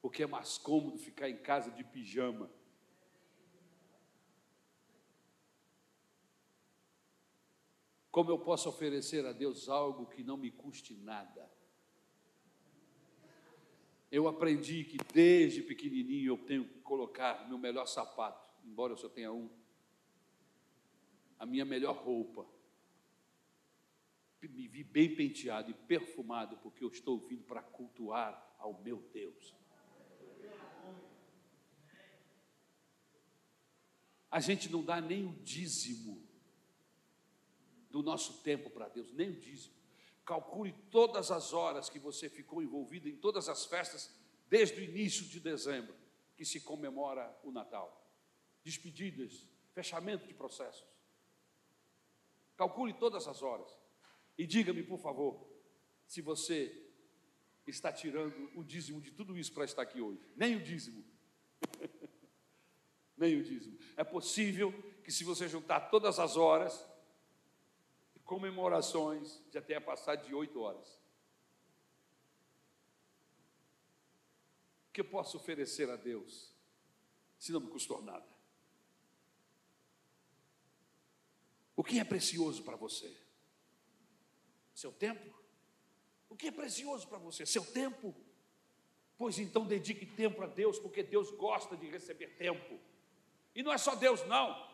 Porque é mais cômodo ficar em casa de pijama. Como eu posso oferecer a Deus algo que não me custe nada? Eu aprendi que desde pequenininho eu tenho que colocar meu melhor sapato, embora eu só tenha um, a minha melhor roupa, me vi bem penteado e perfumado, porque eu estou vindo para cultuar ao meu Deus. A gente não dá nem o dízimo do nosso tempo para Deus, nem o dízimo. Calcule todas as horas que você ficou envolvido em todas as festas desde o início de dezembro, que se comemora o Natal. Despedidas, fechamento de processos. Calcule todas as horas. E diga-me, por favor, se você está tirando o dízimo de tudo isso para estar aqui hoje. Nem o dízimo. Nem o dízimo. É possível que, se você juntar todas as horas, comemorações, já tenha passado de oito horas. O que eu posso oferecer a Deus, se não me custou nada? O que é precioso para você? Seu tempo? O que é precioso para você? Seu tempo? Pois então dedique tempo a Deus, porque Deus gosta de receber tempo. E não é só Deus, não.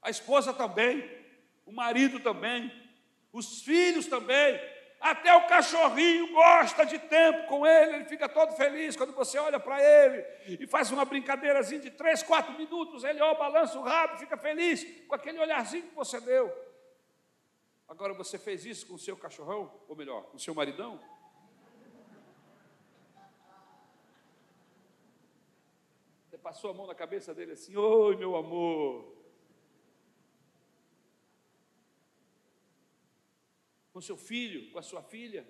A esposa também, o marido também, os filhos também. Até o cachorrinho gosta de tempo com ele, ele fica todo feliz quando você olha para ele e faz uma brincadeirazinha de três, quatro minutos, ele ó, balança o rabo, fica feliz com aquele olharzinho que você deu. Agora você fez isso com o seu cachorrão, ou melhor, com o seu maridão? Você passou a mão na cabeça dele assim: Oi, meu amor. Com seu filho, com a sua filha?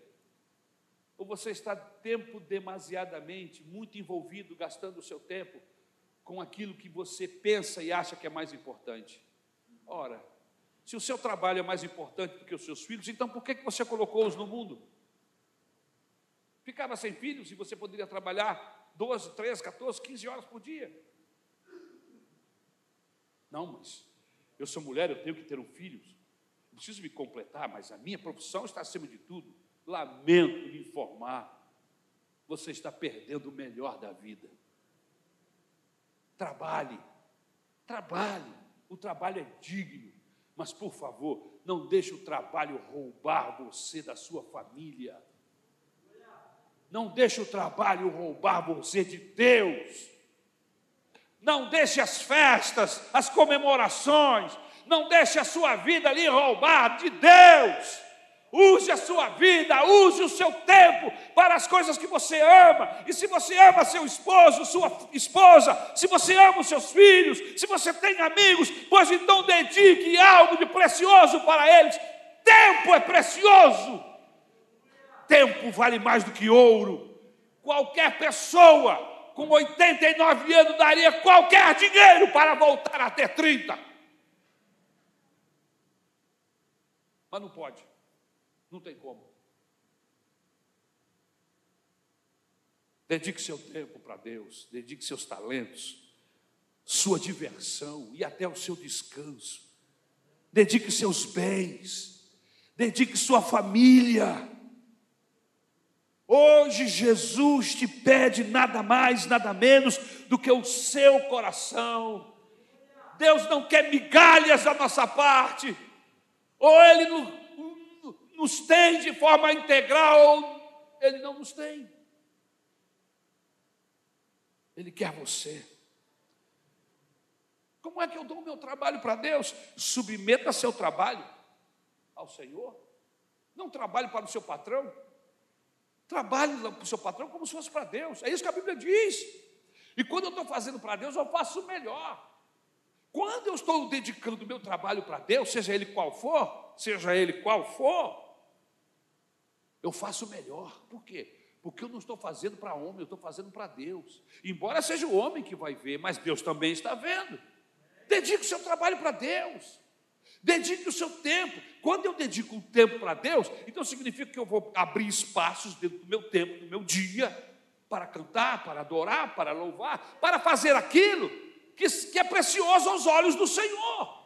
Ou você está tempo demasiadamente, muito envolvido, gastando o seu tempo com aquilo que você pensa e acha que é mais importante? Ora, se o seu trabalho é mais importante do que os seus filhos, então por que, você colocou-os no mundo? Ficava sem filhos e você poderia trabalhar 12, 13, 14, 15 horas por dia. Não, mas eu sou mulher, eu tenho que ter um filho. Preciso me completar, mas a minha profissão está acima de tudo. Lamento lhe informar, você está perdendo o melhor da vida. Trabalhe, trabalhe. O trabalho é digno. Mas, por favor, não deixe o trabalho roubar você da sua família. Não deixe o trabalho roubar você de Deus. Não deixe as festas, as comemorações, não deixe a sua vida ali roubar de Deus. Use a sua vida, use o seu tempo para as coisas que você ama. E se você ama seu esposo, sua esposa, se você ama os seus filhos, se você tem amigos, pois então dedique algo de precioso para eles. Tempo é precioso. Tempo vale mais do que ouro. Qualquer pessoa com 89 anos daria qualquer dinheiro para voltar a ter 30. Mas não pode. Não tem como. Dedique seu tempo para Deus, dedique seus talentos, sua diversão e até o seu descanso. Dedique seus bens, dedique sua família. Hoje Jesus te pede nada mais, nada menos do que o seu coração. Deus não quer migalhas da nossa parte, ou Ele nos tem de forma integral, Ele não nos tem. Ele quer você. Como é que eu dou o meu trabalho para Deus? Submeta seu trabalho ao Senhor. Não trabalhe para o seu patrão. Trabalhe para o seu patrão como se fosse para Deus. É isso que a Bíblia diz. E quando eu estou fazendo para Deus, eu faço o melhor. Quando eu estou dedicando o meu trabalho para Deus, seja ele qual for, seja ele qual for, eu faço melhor. Por quê? Porque eu não estou fazendo para homem, eu estou fazendo para Deus. Embora seja o homem que vai ver, mas Deus também está vendo. Dedique o seu trabalho para Deus. Dedique o seu tempo. Quando eu dedico o tempo para Deus, então significa que eu vou abrir espaços dentro do meu tempo, do meu dia, para cantar, para adorar, para louvar, para fazer aquilo que, que é precioso aos olhos do Senhor.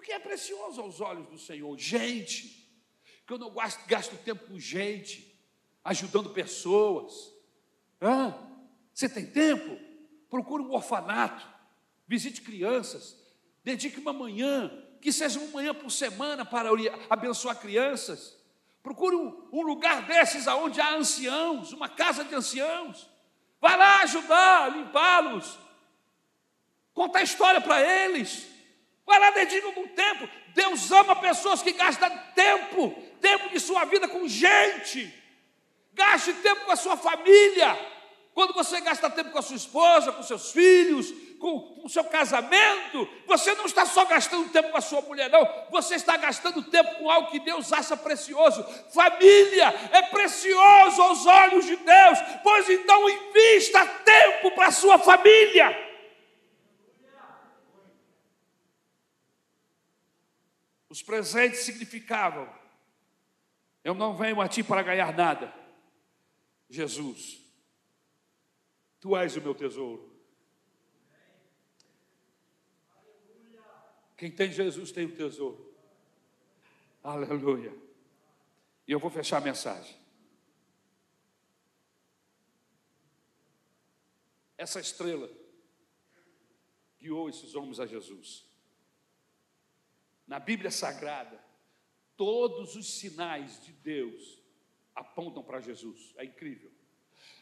o que é precioso aos olhos do Senhor? Gente, que eu não gasto, gasto tempo com gente, ajudando pessoas. Hã? Você tem tempo? Procure um orfanato, visite crianças, dedique uma manhã, que seja uma manhã por semana para abençoar crianças. Procure um, um lugar desses aonde há anciãos, uma casa de anciãos. Vai lá ajudar, limpá-los, contar história para eles. Vai lá, dedica algum tempo. Deus ama pessoas que gastam tempo, tempo de sua vida com gente. Gaste tempo com a sua família. Quando você gasta tempo com a sua esposa, com seus filhos, com o seu casamento, você não está só gastando tempo com a sua mulher, não. Você está gastando tempo com algo que Deus acha precioso. Família é precioso aos olhos de Deus, pois então invista tempo para a sua família. Os presentes significavam: eu não venho a ti para ganhar nada. Jesus, tu és o meu tesouro. Quem tem Jesus tem o tesouro. Aleluia. E eu vou fechar a mensagem. Essa estrela guiou esses homens a Jesus. Na Bíblia Sagrada, todos os sinais de Deus apontam para Jesus. É incrível.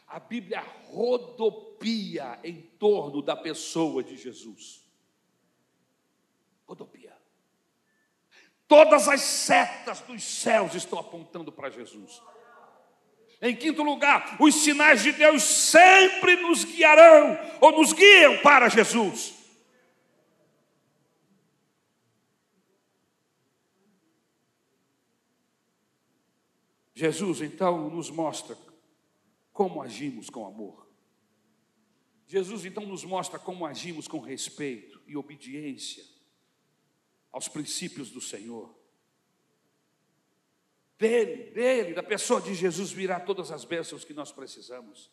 A Bíblia rodopia em torno da pessoa de Jesus rodopia. Todas as setas dos céus estão apontando para Jesus. Em quinto lugar, os sinais de Deus sempre nos guiarão ou nos guiam para Jesus. Jesus então nos mostra como agimos com amor. Jesus então nos mostra como agimos com respeito e obediência aos princípios do Senhor. Dele, dele, da pessoa de Jesus virá todas as bênçãos que nós precisamos.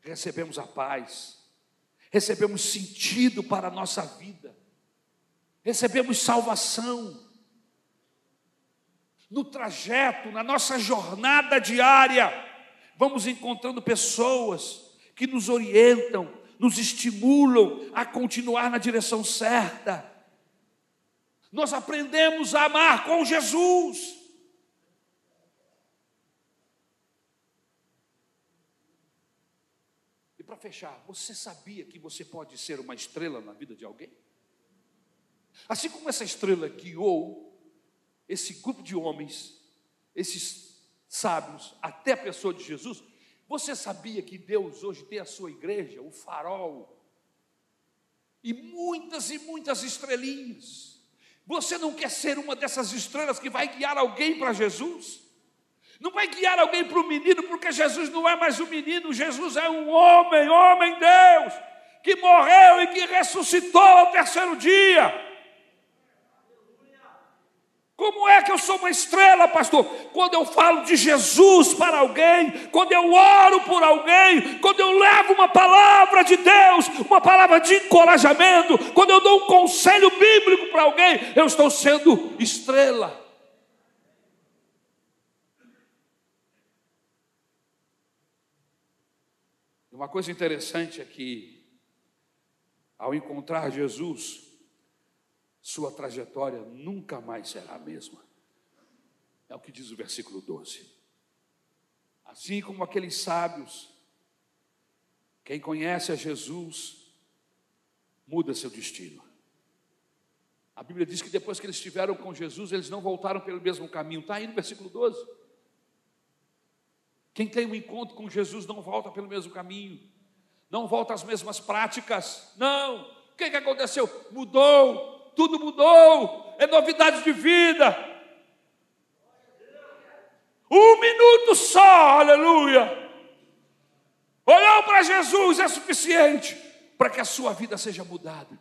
Recebemos a paz, recebemos sentido para a nossa vida, recebemos salvação. No trajeto, na nossa jornada diária, vamos encontrando pessoas que nos orientam, nos estimulam a continuar na direção certa nós aprendemos a amar com Jesus. E para fechar, você sabia que você pode ser uma estrela na vida de alguém? Assim como essa estrela guiou esse grupo de homens, esses sábios, até a pessoa de Jesus, você sabia que Deus hoje tem a sua igreja, o farol, e muitas e muitas estrelinhas. Você não quer ser uma dessas estrelas que vai guiar alguém para Jesus? Não vai guiar alguém para o menino, porque Jesus não é mais um menino, Jesus é um homem, homem Deus, que morreu e que ressuscitou ao terceiro dia. Como é que eu sou uma estrela, pastor? Quando eu falo de Jesus para alguém, quando eu oro por alguém, quando eu levo uma palavra de Deus, uma palavra de encorajamento, quando eu dou um conselho bíblico para alguém, eu estou sendo estrela. Uma coisa interessante é que, ao encontrar Jesus, sua trajetória nunca mais será a mesma. É o que diz o versículo 12. Assim como aqueles sábios, quem conhece a Jesus, muda seu destino. A Bíblia diz que depois que eles estiveram com Jesus, eles não voltaram pelo mesmo caminho. Está aí no versículo 12. Quem tem um encontro com Jesus não volta pelo mesmo caminho, não volta às mesmas práticas. Não. O que, que aconteceu? Mudou, tudo mudou, é novidade de vida. Um minuto só, aleluia. Olhar para Jesus é suficiente para que a sua vida seja mudada.